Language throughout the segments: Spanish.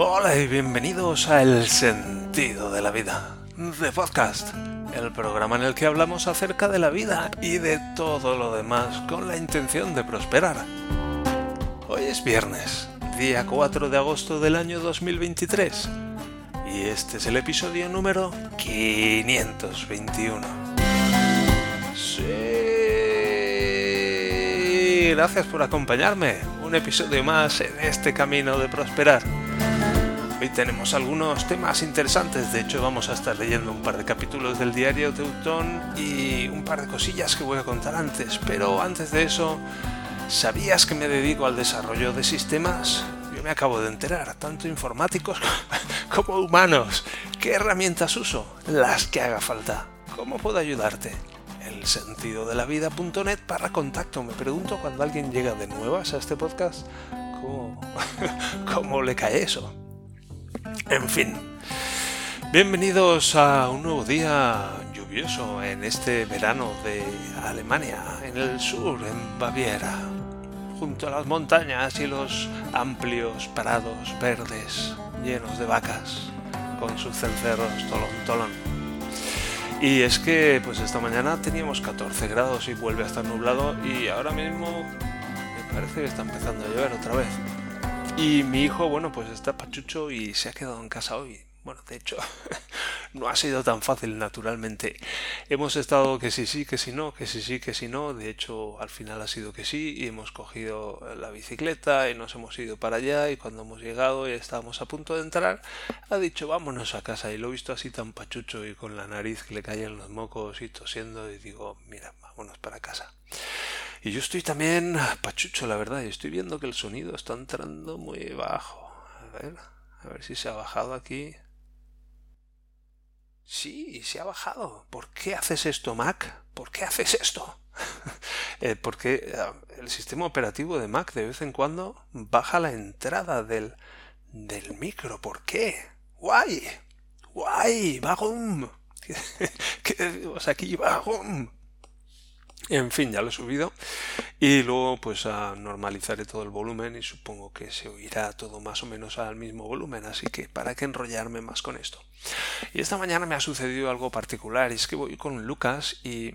Hola y bienvenidos a El sentido de la vida, de podcast, el programa en el que hablamos acerca de la vida y de todo lo demás con la intención de prosperar. Hoy es viernes, día 4 de agosto del año 2023, y este es el episodio número 521. Sí gracias por acompañarme. Un episodio más en este camino de prosperar. Hoy tenemos algunos temas interesantes, de hecho vamos a estar leyendo un par de capítulos del diario Teutón y un par de cosillas que voy a contar antes, pero antes de eso, ¿sabías que me dedico al desarrollo de sistemas? Yo me acabo de enterar, tanto informáticos como humanos. ¿Qué herramientas uso? Las que haga falta. ¿Cómo puedo ayudarte? el sentido para contacto. Me pregunto cuando alguien llega de nuevas a este podcast, ¿cómo, cómo le cae eso? En fin, bienvenidos a un nuevo día lluvioso en este verano de Alemania, en el sur, en Baviera, junto a las montañas y los amplios prados verdes llenos de vacas con sus cencerros tolón tolón. Y es que pues esta mañana teníamos 14 grados y vuelve a estar nublado y ahora mismo me parece que está empezando a llover otra vez. Y mi hijo, bueno, pues está pachucho y se ha quedado en casa hoy. Bueno, de hecho, no ha sido tan fácil, naturalmente. Hemos estado que sí, sí, que sí, no, que sí, sí, que sí, no. De hecho, al final ha sido que sí y hemos cogido la bicicleta y nos hemos ido para allá y cuando hemos llegado y estábamos a punto de entrar, ha dicho vámonos a casa y lo he visto así tan pachucho y con la nariz que le caen los mocos y tosiendo y digo, mira, vámonos para casa. Y yo estoy también pachucho, la verdad, y estoy viendo que el sonido está entrando muy bajo. A ver, a ver si se ha bajado aquí. Sí, se ha bajado. ¿Por qué haces esto, Mac? ¿Por qué haces esto? eh, porque eh, el sistema operativo de Mac de vez en cuando baja la entrada del, del micro. ¿Por qué? ¡Guay! ¡Guay! ¡Vagum! ¿Qué decimos aquí? ¡Vagum! En fin, ya lo he subido. Y luego pues a normalizaré todo el volumen y supongo que se oirá todo más o menos al mismo volumen, así que para qué enrollarme más con esto. Y esta mañana me ha sucedido algo particular, es que voy con Lucas y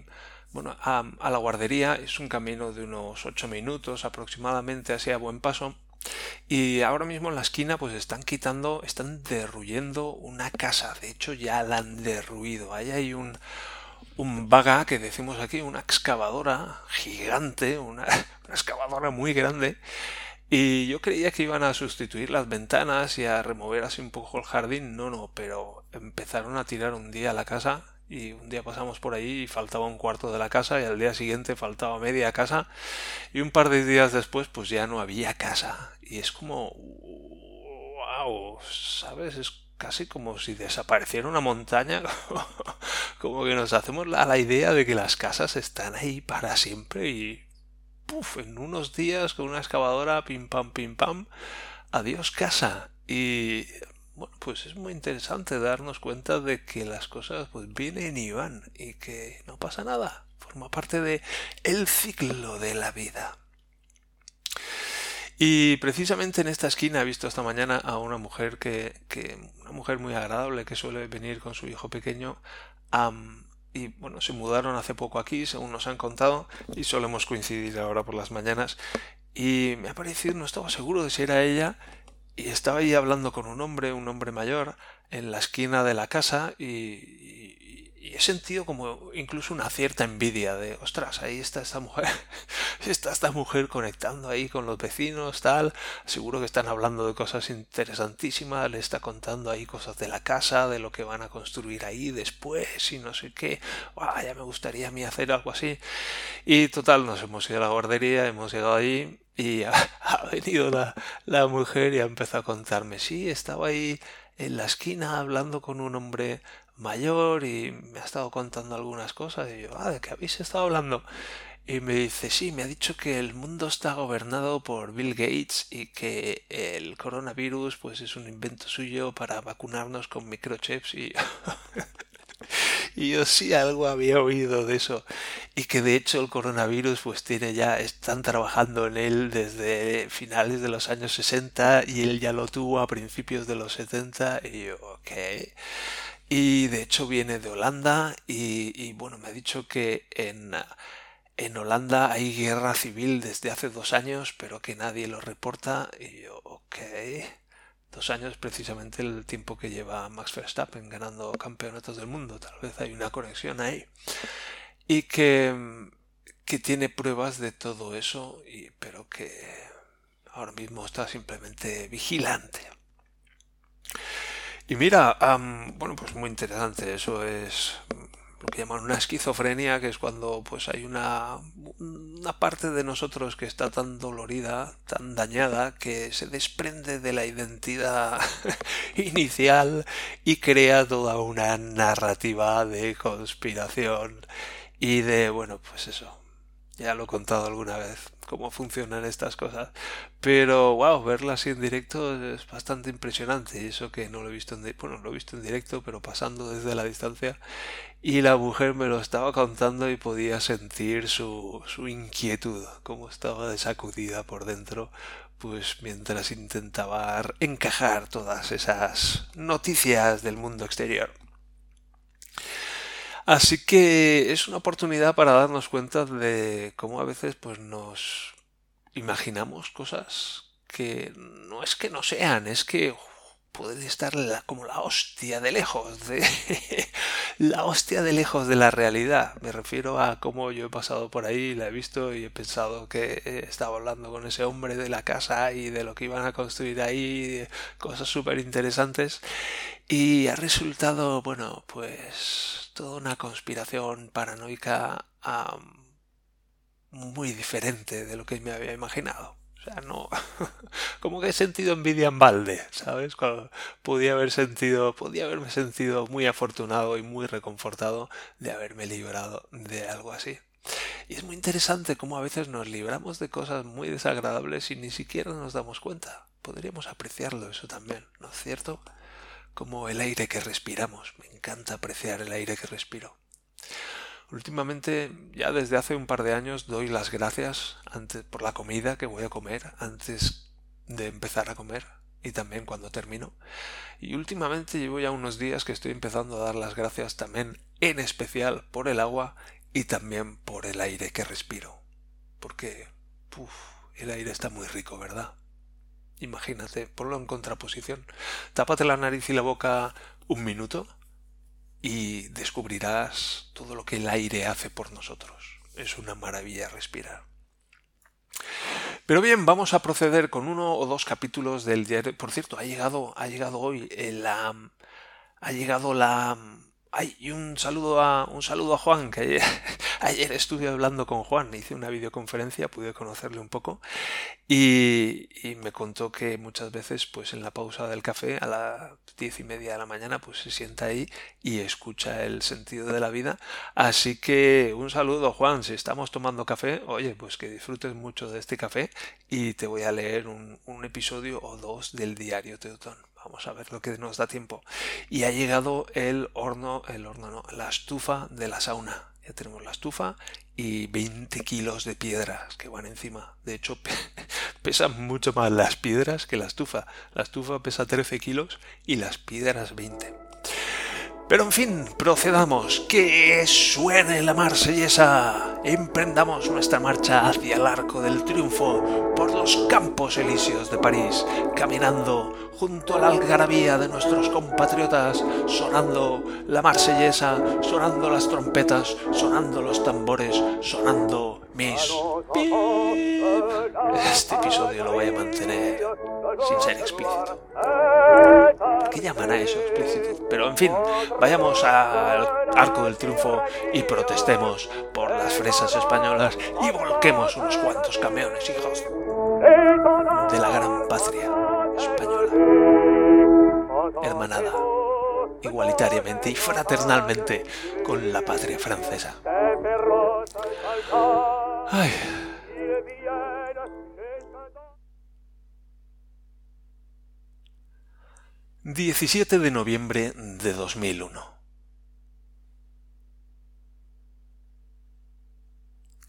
bueno, a, a la guardería. Es un camino de unos 8 minutos aproximadamente así a buen paso. Y ahora mismo en la esquina pues están quitando, están derruyendo una casa, de hecho ya la han derruido, ahí hay un un vaga que decimos aquí, una excavadora gigante, una, excavadora muy grande. Y yo creía que iban a sustituir las ventanas y a remover así un poco el jardín. No, no, pero empezaron a tirar un día la casa y un día pasamos por ahí y faltaba un cuarto de la casa y al día siguiente faltaba media casa y un par de días después pues ya no había casa y es como wow sabes es casi como si desapareciera una montaña, como que nos hacemos la, la idea de que las casas están ahí para siempre y puff, en unos días con una excavadora, pim pam, pim pam, adiós casa. Y bueno, pues es muy interesante darnos cuenta de que las cosas pues vienen y van y que no pasa nada. Forma parte de el ciclo de la vida. Y precisamente en esta esquina he visto esta mañana a una mujer que, mujer muy agradable que suele venir con su hijo pequeño y bueno, se mudaron hace poco aquí, según nos han contado, y solemos coincidir ahora por las mañanas. Y me ha parecido, no estaba seguro de si era ella, y estaba ahí hablando con un hombre, un hombre mayor, en la esquina de la casa, y, y he sentido como incluso una cierta envidia de, ostras, ahí está esta mujer, está esta mujer conectando ahí con los vecinos, tal, seguro que están hablando de cosas interesantísimas, le está contando ahí cosas de la casa, de lo que van a construir ahí después y no sé qué, ya me gustaría a mí hacer algo así. Y total, nos hemos ido a la guardería, hemos llegado allí y ha, ha venido la, la mujer y ha empezado a contarme, sí, estaba ahí en la esquina hablando con un hombre mayor y me ha estado contando algunas cosas y yo, ah, ¿de qué habéis estado hablando? Y me dice, sí, me ha dicho que el mundo está gobernado por Bill Gates y que el coronavirus pues es un invento suyo para vacunarnos con microchips y... yo sí algo había oído de eso. Y que de hecho el coronavirus pues tiene ya, están trabajando en él desde finales de los años 60 y él ya lo tuvo a principios de los 70 y yo, ok. Y de hecho viene de Holanda y, bueno, me ha dicho que en en Holanda hay guerra civil desde hace dos años, pero que nadie lo reporta. Y yo, ok. Dos años precisamente el tiempo que lleva Max Verstappen ganando campeonatos del mundo. Tal vez hay una conexión ahí. Y que, que tiene pruebas de todo eso, pero que ahora mismo está simplemente vigilante. Y mira, bueno, pues muy interesante. Eso es lo que llaman una esquizofrenia, que es cuando pues hay una, una parte de nosotros que está tan dolorida, tan dañada, que se desprende de la identidad inicial y crea toda una narrativa de conspiración y de, bueno, pues eso, ya lo he contado alguna vez cómo funcionan estas cosas. Pero wow, verla así en directo es bastante impresionante. Eso que no lo he visto en bueno, lo he visto en directo, pero pasando desde la distancia. Y la mujer me lo estaba contando y podía sentir su, su inquietud, cómo estaba sacudida por dentro, pues mientras intentaba encajar todas esas noticias del mundo exterior. Así que es una oportunidad para darnos cuenta de cómo a veces pues nos imaginamos cosas que no es que no sean, es que puede estar como la hostia de lejos, de la hostia de lejos de la realidad. Me refiero a cómo yo he pasado por ahí, la he visto y he pensado que estaba hablando con ese hombre de la casa y de lo que iban a construir ahí, cosas súper interesantes. Y ha resultado, bueno, pues toda una conspiración paranoica muy diferente de lo que me había imaginado. O sea, no. Como que he sentido envidia en balde, ¿sabes? podía haber sentido. Podía haberme sentido muy afortunado y muy reconfortado de haberme librado de algo así. Y es muy interesante cómo a veces nos libramos de cosas muy desagradables y ni siquiera nos damos cuenta. Podríamos apreciarlo eso también, ¿no es cierto? como el aire que respiramos. Me encanta apreciar el aire que respiro. Últimamente, ya desde hace un par de años, doy las gracias antes, por la comida que voy a comer antes de empezar a comer y también cuando termino. Y últimamente llevo ya unos días que estoy empezando a dar las gracias también en especial por el agua y también por el aire que respiro. Porque, el aire está muy rico, ¿verdad? Imagínate, ponlo en contraposición. Tápate la nariz y la boca un minuto y descubrirás todo lo que el aire hace por nosotros. Es una maravilla respirar. Pero bien, vamos a proceder con uno o dos capítulos del diario. Por cierto, ha llegado, ha llegado hoy la, ha llegado la, Ay, y un saludo a un saludo a Juan, que ayer, estuve hablando con Juan, hice una videoconferencia, pude conocerle un poco y, y, me contó que muchas veces, pues en la pausa del café, a las diez y media de la mañana, pues se sienta ahí y escucha el sentido de la vida. Así que un saludo Juan, si estamos tomando café, oye, pues que disfrutes mucho de este café y te voy a leer un, un episodio o dos del diario Teutón. Vamos a ver lo que nos da tiempo. Y ha llegado el horno, el horno no, la estufa de la sauna. Ya tenemos la estufa y 20 kilos de piedras que van encima. De hecho, pesan mucho más las piedras que la estufa. La estufa pesa 13 kilos y las piedras 20. Pero en fin, procedamos, que suene la marsellesa, emprendamos nuestra marcha hacia el arco del triunfo por los campos elíseos de París, caminando junto a la algarabía de nuestros compatriotas, sonando la marsellesa, sonando las trompetas, sonando los tambores, sonando mis... Este episodio lo voy a mantener sin ser explícito. ¿Qué llaman a eso explícito? Pero en fin, vayamos al Arco del Triunfo y protestemos por las fresas españolas y volquemos unos cuantos camiones, hijos de la gran patria española. Hermanada igualitariamente y fraternalmente con la patria francesa. Ay. 17 de noviembre de 2001.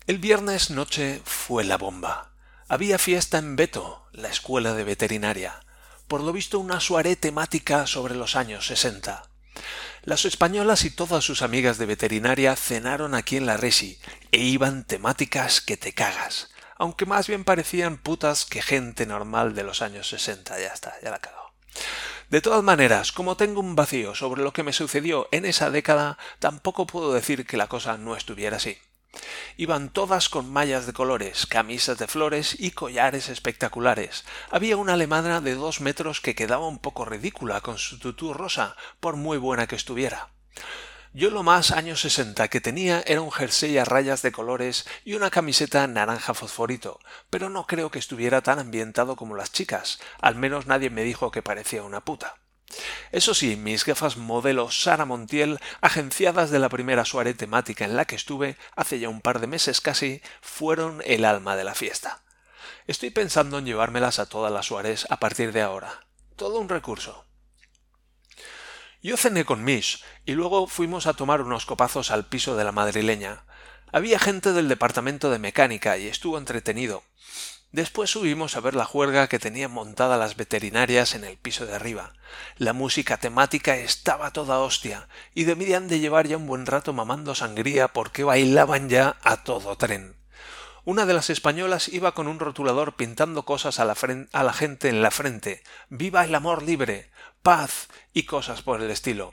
El viernes noche fue la bomba. Había fiesta en Beto, la escuela de veterinaria. Por lo visto una soirée temática sobre los años 60. Las españolas y todas sus amigas de veterinaria cenaron aquí en la Resi e iban temáticas que te cagas, aunque más bien parecían putas que gente normal de los años 60. Ya está, ya la cago. De todas maneras, como tengo un vacío sobre lo que me sucedió en esa década, tampoco puedo decir que la cosa no estuviera así. Iban todas con mallas de colores, camisas de flores y collares espectaculares. Había una alemana de dos metros que quedaba un poco ridícula con su tutú rosa, por muy buena que estuviera. Yo lo más años sesenta que tenía era un jersey a rayas de colores y una camiseta naranja fosforito, pero no creo que estuviera tan ambientado como las chicas, al menos nadie me dijo que parecía una puta. Eso sí, mis gafas modelo Sara Montiel, agenciadas de la primera soirée temática en la que estuve hace ya un par de meses casi, fueron el alma de la fiesta. Estoy pensando en llevármelas a todas las soirées a partir de ahora. Todo un recurso. Yo cené con Mish y luego fuimos a tomar unos copazos al piso de la madrileña. Había gente del departamento de mecánica y estuvo entretenido. Después subimos a ver la juerga que tenían montada las veterinarias en el piso de arriba. La música temática estaba toda hostia, y debían de llevar ya un buen rato mamando sangría porque bailaban ya a todo tren. Una de las españolas iba con un rotulador pintando cosas a la, gente en la frente. ¡Viva el amor libre! ¡Paz! y cosas por el estilo.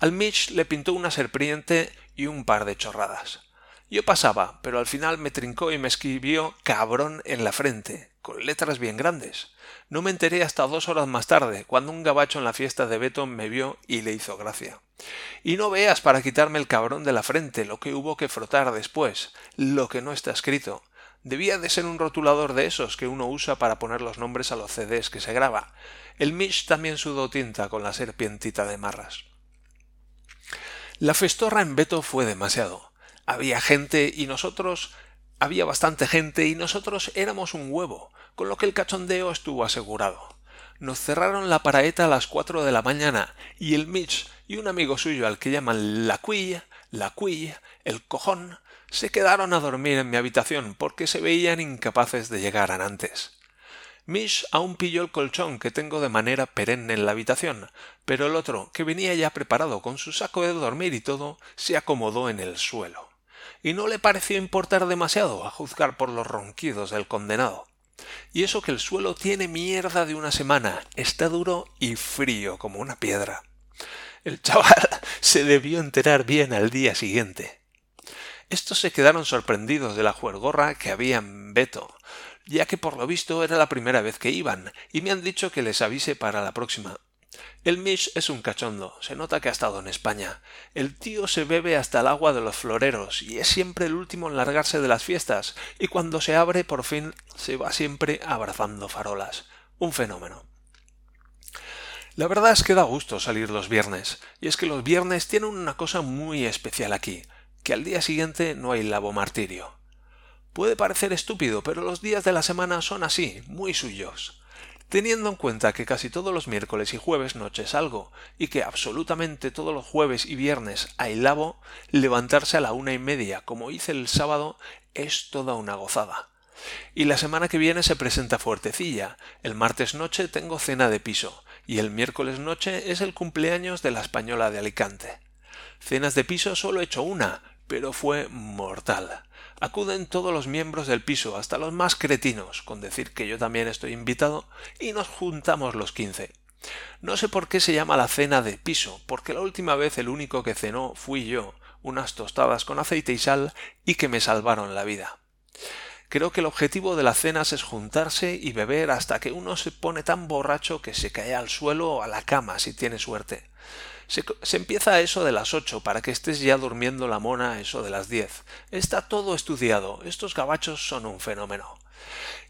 Al Mitch le pintó una serpiente y un par de chorradas. Yo pasaba, pero al final me trincó y me escribió cabrón en la frente, con letras bien grandes. No me enteré hasta dos horas más tarde, cuando un gabacho en la fiesta de Beto me vio y le hizo gracia. Y no veas para quitarme el cabrón de la frente lo que hubo que frotar después, lo que no está escrito. Debía de ser un rotulador de esos que uno usa para poner los nombres a los CDs que se graba. El Mish también sudó tinta con la serpientita de marras. La festorra en Beto fue demasiado había gente y nosotros había bastante gente y nosotros éramos un huevo, con lo que el cachondeo estuvo asegurado. Nos cerraron la paraeta a las cuatro de la mañana y el Mitch y un amigo suyo al que llaman la cuilla, la cuilla, el cojón, se quedaron a dormir en mi habitación porque se veían incapaces de llegar antes. Mitch aún pilló el colchón que tengo de manera perenne en la habitación, pero el otro, que venía ya preparado con su saco de dormir y todo, se acomodó en el suelo y no le pareció importar demasiado a juzgar por los ronquidos del condenado. Y eso que el suelo tiene mierda de una semana, está duro y frío como una piedra. El chaval se debió enterar bien al día siguiente. Estos se quedaron sorprendidos de la juergorra que había en Beto, ya que por lo visto era la primera vez que iban, y me han dicho que les avise para la próxima. El Mish es un cachondo, se nota que ha estado en España. El tío se bebe hasta el agua de los floreros y es siempre el último en largarse de las fiestas, y cuando se abre por fin se va siempre abrazando farolas. Un fenómeno. La verdad es que da gusto salir los viernes, y es que los viernes tienen una cosa muy especial aquí, que al día siguiente no hay lavo martirio. Puede parecer estúpido, pero los días de la semana son así, muy suyos. Teniendo en cuenta que casi todos los miércoles y jueves noche salgo y que absolutamente todos los jueves y viernes hay lavo, levantarse a la una y media como hice el sábado es toda una gozada. Y la semana que viene se presenta fuertecilla. El martes noche tengo cena de piso y el miércoles noche es el cumpleaños de la española de Alicante. Cenas de piso solo he hecho una, pero fue mortal. Acuden todos los miembros del piso, hasta los más cretinos, con decir que yo también estoy invitado, y nos juntamos los quince. No sé por qué se llama la cena de piso, porque la última vez el único que cenó fui yo, unas tostadas con aceite y sal, y que me salvaron la vida. Creo que el objetivo de las cenas es juntarse y beber hasta que uno se pone tan borracho que se cae al suelo o a la cama si tiene suerte. Se, empieza eso de las ocho para que estés ya durmiendo la mona eso de las diez. Está todo estudiado. Estos gabachos son un fenómeno.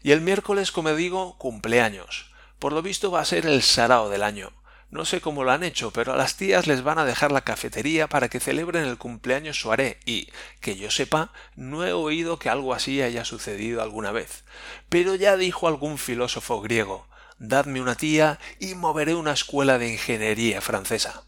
Y el miércoles, como digo, cumpleaños. Por lo visto va a ser el sarao del año. No sé cómo lo han hecho, pero a las tías les van a dejar la cafetería para que celebren el cumpleaños suaré y, que yo sepa, no he oído que algo así haya sucedido alguna vez. Pero ya dijo algún filósofo griego dadme una tía y moveré una escuela de ingeniería francesa.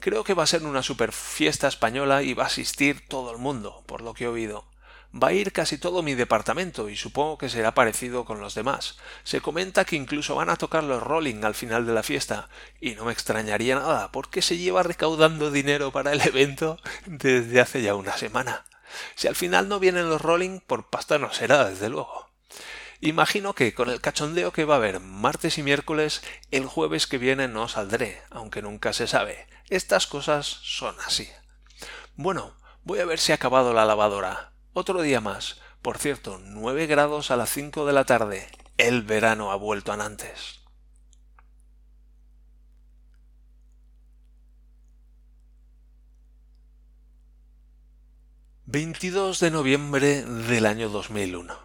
Creo que va a ser una super fiesta española y va a asistir todo el mundo, por lo que he oído. Va a ir casi todo mi departamento y supongo que será parecido con los demás. Se comenta que incluso van a tocar los Rolling al final de la fiesta y no me extrañaría nada porque se lleva recaudando dinero para el evento desde hace ya una semana. Si al final no vienen los Rolling, por pasta no será, desde luego. Imagino que con el cachondeo que va a haber martes y miércoles, el jueves que viene no saldré, aunque nunca se sabe. Estas cosas son así. Bueno, voy a ver si ha acabado la lavadora. Otro día más. Por cierto, nueve grados a las cinco de la tarde. El verano ha vuelto a Nantes. ...22 de noviembre del año 2001.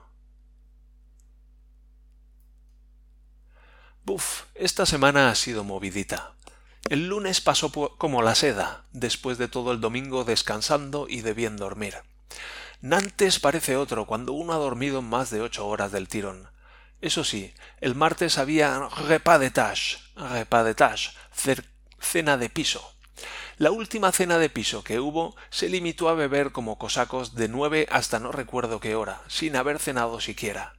Buf, esta semana ha sido movidita. El lunes pasó como la seda, después de todo el domingo descansando y de bien dormir. Nantes parece otro cuando uno ha dormido más de ocho horas del tirón. Eso sí, el martes había repas de tâche, repas de tâche, cena de piso. La última cena de piso que hubo se limitó a beber como cosacos de nueve hasta no recuerdo qué hora, sin haber cenado siquiera.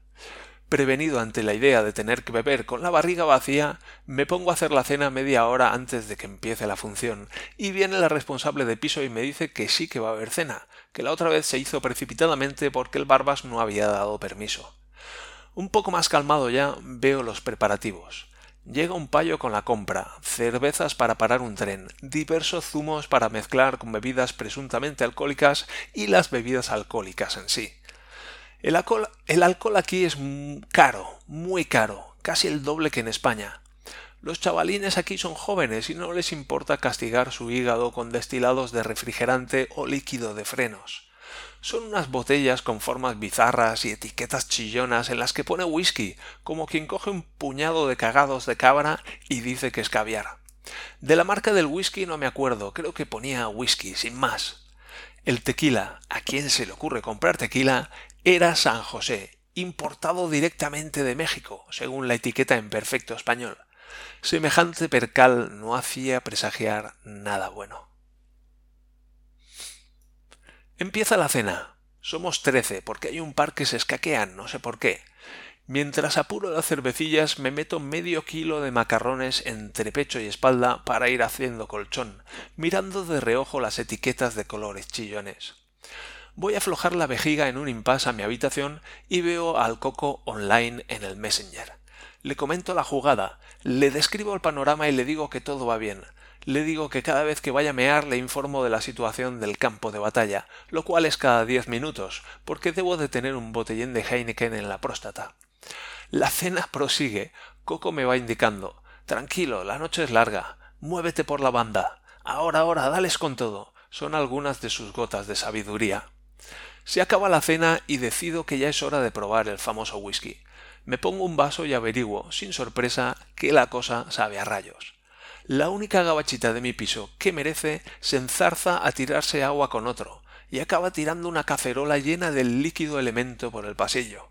Prevenido ante la idea de tener que beber con la barriga vacía, me pongo a hacer la cena media hora antes de que empiece la función, y viene la responsable de piso y me dice que sí que va a haber cena, que la otra vez se hizo precipitadamente porque el Barbas no había dado permiso. Un poco más calmado ya veo los preparativos. Llega un payo con la compra, cervezas para parar un tren, diversos zumos para mezclar con bebidas presuntamente alcohólicas y las bebidas alcohólicas en sí. El alcohol, aquí es caro, muy caro, casi el doble que en España. Los chavalines aquí son jóvenes y no les importa castigar su hígado con destilados de refrigerante o líquido de frenos. Son unas botellas con formas bizarras y etiquetas chillonas en las que pone whisky, como quien coge un puñado de cagados de cabra y dice que es caviar. De la marca del whisky no me acuerdo, creo que ponía whisky, sin más. El tequila, ¿a quién se le ocurre comprar tequila? Era San José, importado directamente de México, según la etiqueta en perfecto español. Semejante percal no hacía presagiar nada bueno. Empieza la cena. Somos trece, porque hay un par que se escaquean, no sé por qué. Mientras apuro las cervecillas me meto medio kilo de macarrones entre pecho y espalda para ir haciendo colchón, mirando de reojo las etiquetas de colores chillones. Voy a aflojar la vejiga en un impasse a mi habitación y veo al Coco online en el Messenger. Le comento la jugada, le describo el panorama y le digo que todo va bien. Le digo que cada vez que vaya a mear le informo de la situación del campo de batalla, lo cual es cada diez minutos, porque debo de tener un botellín de Heineken en la próstata. La cena prosigue. Coco me va indicando. Tranquilo, la noche es larga. Muévete por la banda. Ahora, ahora, dales con todo. Son algunas de sus gotas de sabiduría. Se acaba la cena y decido que ya es hora de probar el famoso whisky. Me pongo un vaso y averiguo, sin sorpresa, que la cosa sabe a rayos. La única gabachita de mi piso que merece se enzarza a tirarse agua con otro, y acaba tirando una cacerola llena del líquido elemento por el pasillo.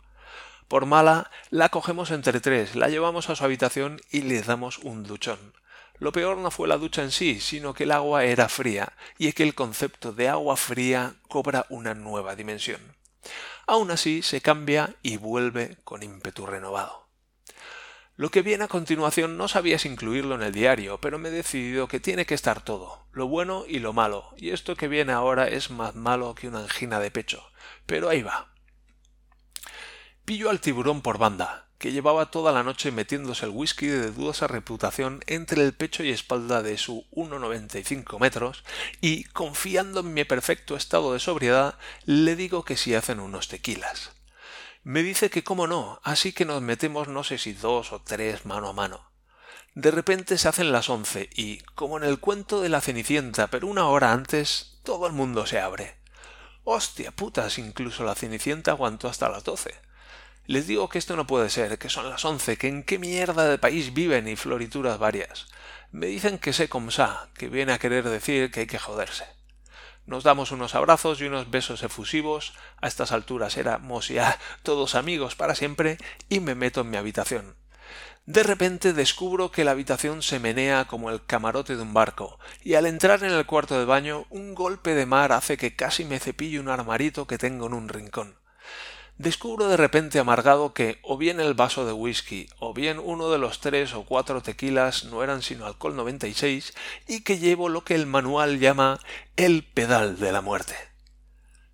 Por mala, la cogemos entre tres, la llevamos a su habitación y le damos un duchón. Lo peor no fue la ducha en sí, sino que el agua era fría, y es que el concepto de agua fría cobra una nueva dimensión. Aún así se cambia y vuelve con ímpetu renovado. Lo que viene a continuación no sabías incluirlo en el diario, pero me he decidido que tiene que estar todo, lo bueno y lo malo, y esto que viene ahora es más malo que una angina de pecho. Pero ahí va. Pillo al tiburón por banda, que llevaba toda la noche metiéndose el whisky de dudosa reputación entre el pecho y espalda de su 1,95 metros, y, confiando en mi perfecto estado de sobriedad, le digo que si hacen unos tequilas. Me dice que cómo no, así que nos metemos no sé si dos o tres mano a mano. De repente se hacen las once y, como en el cuento de la Cenicienta, pero una hora antes, todo el mundo se abre. Hostia putas, incluso la Cenicienta aguantó hasta las doce. Les digo que esto no puede ser, que son las once, que en qué mierda de país viven y florituras varias. Me dicen que sé como sa, que viene a querer decir que hay que joderse. Nos damos unos abrazos y unos besos efusivos, a estas alturas éramos ya todos amigos para siempre, y me meto en mi habitación. De repente descubro que la habitación se menea como el camarote de un barco, y al entrar en el cuarto de baño un golpe de mar hace que casi me cepille un armarito que tengo en un rincón. Descubro de repente amargado que o bien el vaso de whisky o bien uno de los tres o cuatro tequilas no eran sino alcohol 96 y que llevo lo que el manual llama el pedal de la muerte.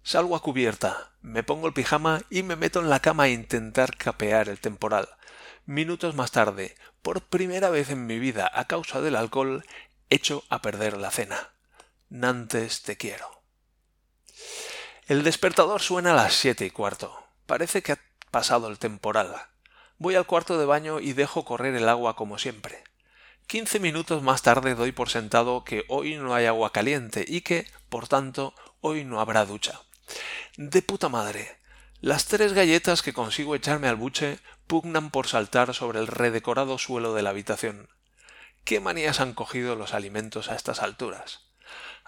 Salgo a cubierta, me pongo el pijama y me meto en la cama a intentar capear el temporal. Minutos más tarde, por primera vez en mi vida a causa del alcohol, echo a perder la cena. Nantes te quiero. El despertador suena a las siete y cuarto. Parece que ha pasado el temporal. Voy al cuarto de baño y dejo correr el agua como siempre. Quince minutos más tarde doy por sentado que hoy no hay agua caliente y que, por tanto, hoy no habrá ducha. De puta madre. Las tres galletas que consigo echarme al buche pugnan por saltar sobre el redecorado suelo de la habitación. ¿Qué manías han cogido los alimentos a estas alturas?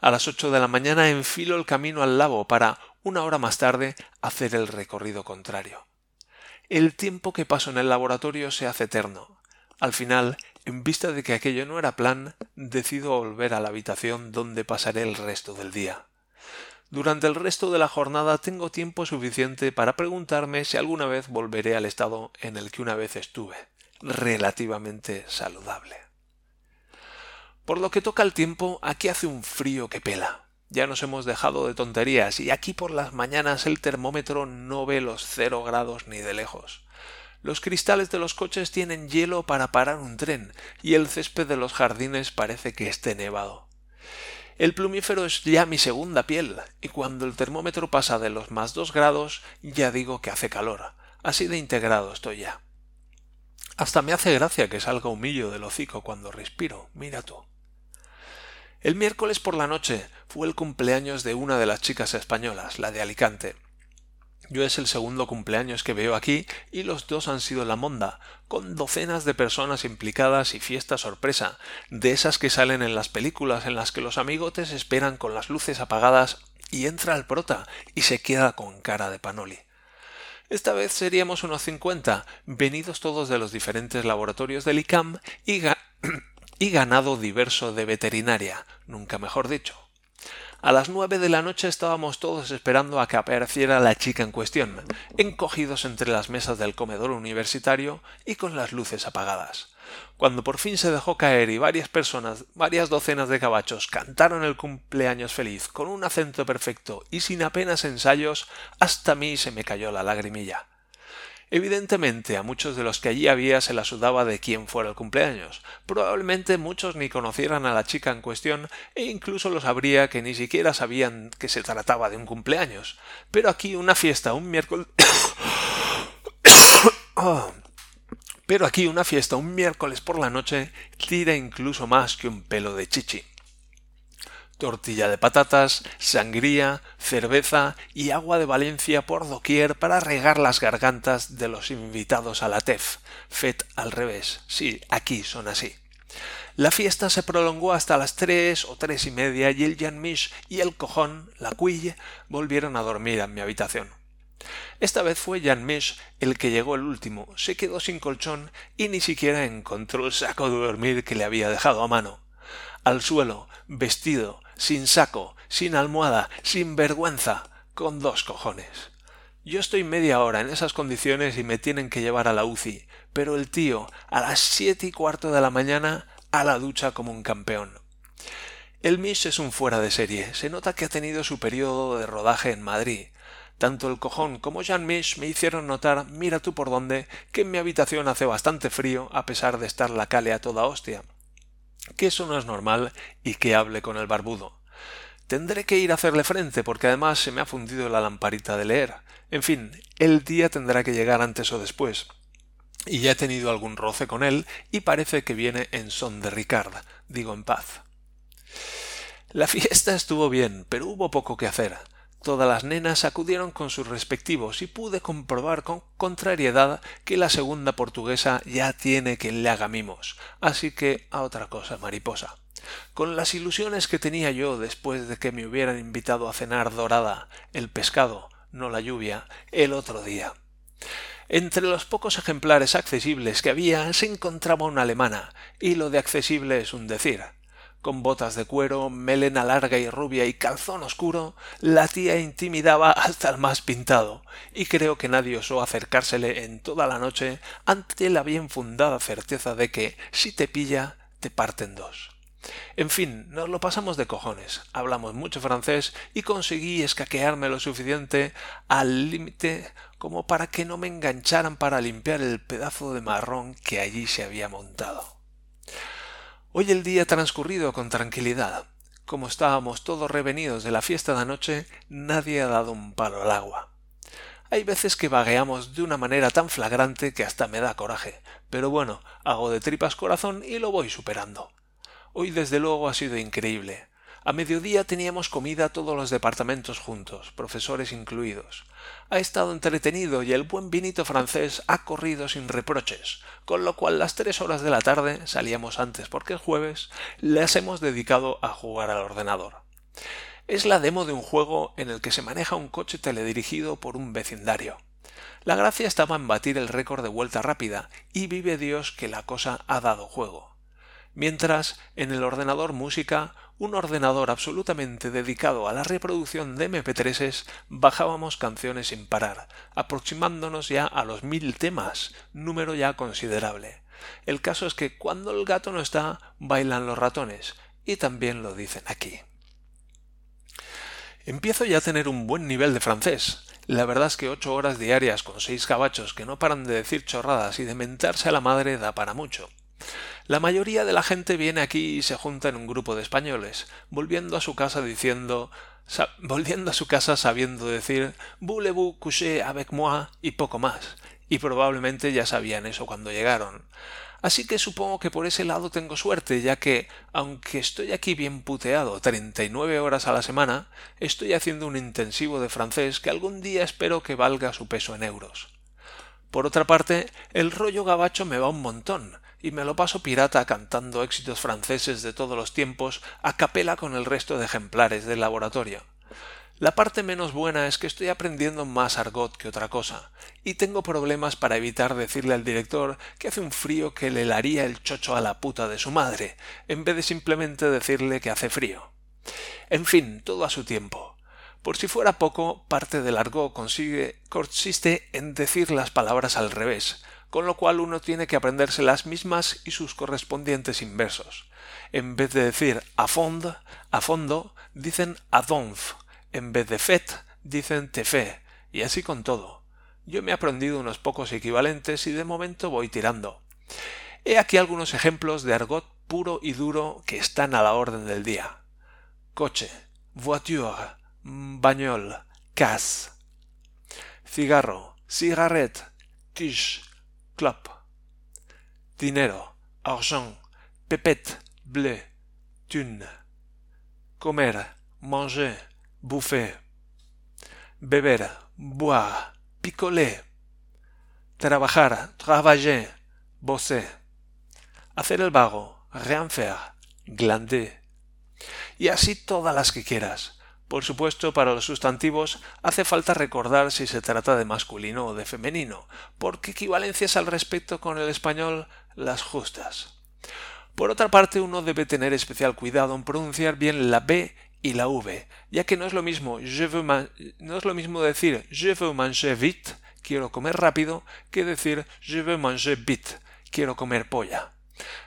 A las ocho de la mañana enfilo el camino al lavabo para, una hora más tarde, hacer el recorrido contrario. El tiempo que paso en el laboratorio se hace eterno. Al final, en vista de que aquello no era plan, decido volver a la habitación donde pasaré el resto del día. Durante el resto de la jornada tengo tiempo suficiente para preguntarme si alguna vez volveré al estado en el que una vez estuve, relativamente saludable. Por lo que toca al tiempo, aquí hace un frío que pela. Ya nos hemos dejado de tonterías y aquí por las mañanas el termómetro no ve los cero grados ni de lejos. Los cristales de los coches tienen hielo para parar un tren y el césped de los jardines parece que esté nevado. El plumífero es ya mi segunda piel, y cuando el termómetro pasa de los más dos grados, ya digo que hace calor. Así de integrado estoy ya. Hasta me hace gracia que salga humillo del hocico cuando respiro, mira tú. El miércoles por la noche fue el cumpleaños de una de las chicas españolas, la de Alicante. Yo es el segundo cumpleaños que veo aquí y los dos han sido la monda, con docenas de personas implicadas y fiesta sorpresa, de esas que salen en las películas en las que los amigotes esperan con las luces apagadas y entra el prota y se queda con cara de panoli. Esta vez seríamos unos cincuenta, venidos todos de los diferentes laboratorios del ICAM y, y ganado diverso de veterinaria, nunca mejor dicho. A las nueve de la noche estábamos todos esperando a que apareciera la chica en cuestión, encogidos entre las mesas del comedor universitario y con las luces apagadas. Cuando por fin se dejó caer y varias personas, varias docenas de cabachos cantaron el cumpleaños feliz con un acento perfecto y sin apenas ensayos, hasta a mí se me cayó la lagrimilla. Evidentemente a muchos de los que allí había se la sudaba de quién fuera el cumpleaños. Probablemente muchos ni conocieran a la chica en cuestión e incluso los habría que ni siquiera sabían que se trataba de un cumpleaños. Pero aquí una fiesta un miércoles oh. Pero aquí una fiesta un miércoles por la noche tira incluso más que un pelo de chichi tortilla de patatas, sangría, cerveza y agua de Valencia por doquier para regar las gargantas de los invitados a la TEF. FET al revés. Sí, aquí son así. La fiesta se prolongó hasta las tres o tres y media y el Jan Mish y el cojón, la cuille, volvieron a dormir en mi habitación. Esta vez fue Jan Mish el que llegó el último, se quedó sin colchón y ni siquiera encontró el saco de dormir que le había dejado a mano. Al suelo, vestido, sin saco, sin almohada, sin vergüenza, con dos cojones. Yo estoy media hora en esas condiciones y me tienen que llevar a la UCI, pero el tío, a las siete y cuarto de la mañana, a la ducha como un campeón. El Mish es un fuera de serie. Se nota que ha tenido su periodo de rodaje en Madrid. Tanto el cojón como Jean Mish me hicieron notar, mira tú por dónde, que en mi habitación hace bastante frío a pesar de estar la cale a toda hostia que eso no es normal y que hable con el barbudo. Tendré que ir a hacerle frente porque además se me ha fundido la lamparita de leer. En fin, el día tendrá que llegar antes o después. Y ya he tenido algún roce con él y parece que viene en son de Ricard, digo en paz. La fiesta estuvo bien, pero hubo poco que hacer. Todas las nenas acudieron con sus respectivos y pude comprobar con contrariedad que la segunda portuguesa ya tiene quien le haga mimos, así que a otra cosa, mariposa. Con las ilusiones que tenía yo después de que me hubieran invitado a cenar dorada, el pescado, no la lluvia, el otro día. Entre los pocos ejemplares accesibles que había se encontraba una alemana, y lo de accesible es un decir. Con botas de cuero, melena larga y rubia y calzón oscuro, la tía intimidaba hasta el más pintado, y creo que nadie osó acercársele en toda la noche ante la bien fundada certeza de que, si te pilla, te parten dos. En fin, nos lo pasamos de cojones, hablamos mucho francés y conseguí escaquearme lo suficiente al límite como para que no me engancharan para limpiar el pedazo de marrón que allí se había montado. Hoy el día transcurrido con tranquilidad. Como estábamos todos revenidos de la fiesta de anoche, nadie ha dado un palo al agua. Hay veces que vagueamos de una manera tan flagrante que hasta me da coraje, pero bueno, hago de tripas corazón y lo voy superando. Hoy desde luego ha sido increíble. A mediodía teníamos comida todos los departamentos juntos, profesores incluidos. Ha estado entretenido y el buen vinito francés ha corrido sin reproches, con lo cual las tres horas de la tarde salíamos antes porque el jueves las hemos dedicado a jugar al ordenador. Es la demo de un juego en el que se maneja un coche teledirigido por un vecindario. La gracia estaba en batir el récord de vuelta rápida, y vive Dios que la cosa ha dado juego mientras en el ordenador música, un ordenador absolutamente dedicado a la reproducción de MP3s, bajábamos canciones sin parar, aproximándonos ya a los mil temas, número ya considerable. El caso es que cuando el gato no está, bailan los ratones, y también lo dicen aquí. Empiezo ya a tener un buen nivel de francés. La verdad es que ocho horas diarias con seis cabachos que no paran de decir chorradas y de mentarse a la madre da para mucho. La mayoría de la gente viene aquí y se junta en un grupo de españoles, volviendo a su casa diciendo volviendo a su casa sabiendo decir voulez-vous coucher avec moi y poco más, y probablemente ya sabían eso cuando llegaron. Así que supongo que por ese lado tengo suerte, ya que, aunque estoy aquí bien puteado treinta y nueve horas a la semana, estoy haciendo un intensivo de francés que algún día espero que valga su peso en euros. Por otra parte, el rollo gabacho me va un montón, y me lo paso pirata cantando éxitos franceses de todos los tiempos a capela con el resto de ejemplares del laboratorio. La parte menos buena es que estoy aprendiendo más argot que otra cosa, y tengo problemas para evitar decirle al director que hace un frío que le laría el chocho a la puta de su madre, en vez de simplemente decirle que hace frío. En fin, todo a su tiempo. Por si fuera poco, parte del argot consiste en decir las palabras al revés, con lo cual uno tiene que aprenderse las mismas y sus correspondientes inversos. En vez de decir a fondo, a fondo, dicen a donf. En vez de fet, dicen fe. Y así con todo. Yo me he aprendido unos pocos equivalentes y de momento voy tirando. He aquí algunos ejemplos de argot puro y duro que están a la orden del día. Coche, voiture, bagnole, cas. Cigarro, cigarette, tige, clop, dinero, argent, pépette, bleu, thune, comer, manger, bouffer, beber, boire, picoler, trabajar, travailler, bosser, hacer el vago, rien faire, glander, y así todas las que quieras. Por supuesto, para los sustantivos hace falta recordar si se trata de masculino o de femenino, porque equivalencias al respecto con el español las justas. Por otra parte, uno debe tener especial cuidado en pronunciar bien la B y la V, ya que no es lo mismo, no es lo mismo decir je veux manger vite, quiero comer rápido, que decir je veux manger vite, quiero comer polla.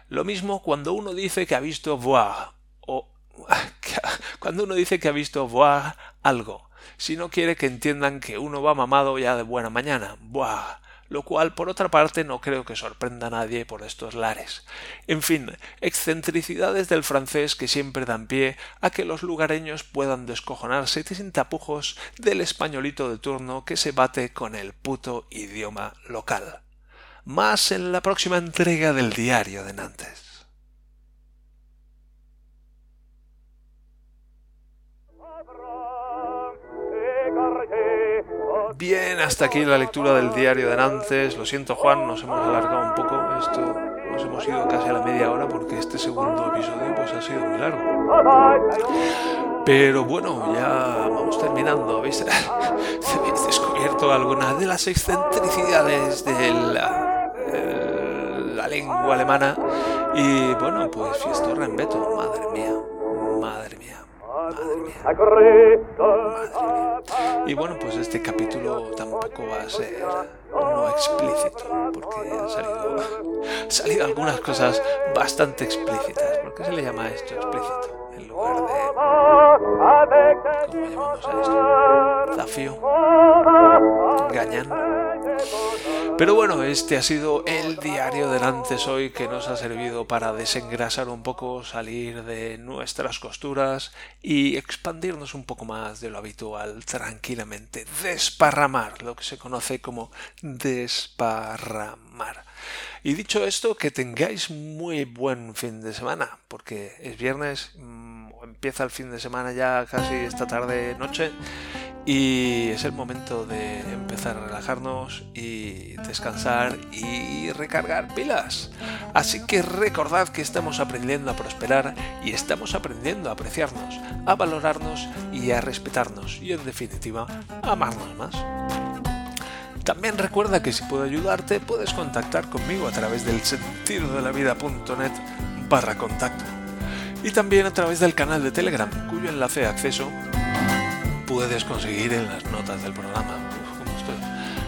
Lo mismo cuando uno dice que ha visto voir o cuando uno dice que ha visto voir algo, si no quiere que entiendan que uno va mamado ya de buena mañana, buah, lo cual por otra parte no creo que sorprenda a nadie por estos lares. En fin, excentricidades del francés que siempre dan pie a que los lugareños puedan descojonarse sin tapujos del españolito de turno que se bate con el puto idioma local. Más en la próxima entrega del diario de Nantes. Bien, hasta aquí la lectura del diario de Nantes. Lo siento, Juan, nos hemos alargado un poco. Esto nos hemos ido casi a la media hora porque este segundo episodio pues ha sido muy largo. Pero bueno, ya vamos terminando. ¿Habéis, habéis descubierto algunas de las excentricidades de la, lengua alemana? Y bueno, pues Fiestorra en Beto, madre mía, Y bueno, pues este capítulo tampoco va a ser no explícito, porque han salido, algunas cosas bastante explícitas. ¿Por qué se le llama esto explícito? En lugar de... ¿Cómo llamamos a esto? Zafio. Gañán. Pero bueno, este ha sido el diario del antes hoy que nos ha servido para desengrasar un poco, salir de nuestras costuras y expandirnos un poco más de lo habitual tranquilamente. Desparramar, lo que se conoce como desparramar. Y dicho esto, que tengáis muy buen fin de semana, porque es viernes, mm, empieza el fin de semana ya casi esta tarde noche y es el momento de empezar a relajarnos y descansar y recargar pilas. Así que recordad que estamos aprendiendo a prosperar y estamos aprendiendo a apreciarnos, a valorarnos y a respetarnos y en definitiva a amarnos más. También recuerda que si puedo ayudarte puedes contactar conmigo a través del sentido de la vida.net barra contacto y también a través del canal de Telegram cuyo enlace de acceso puedes conseguir en las notas del programa.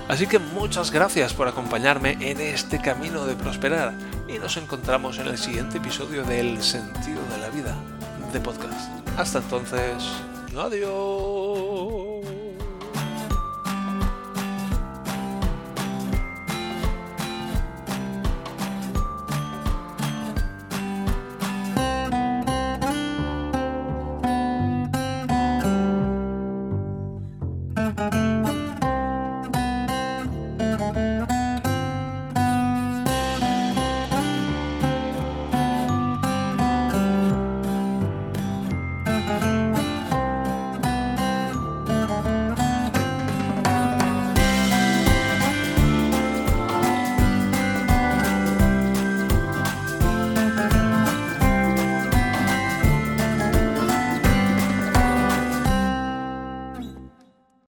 Así que muchas gracias por acompañarme en este camino de prosperar y nos encontramos en el siguiente episodio del Sentido de la Vida de podcast. Hasta entonces, adiós.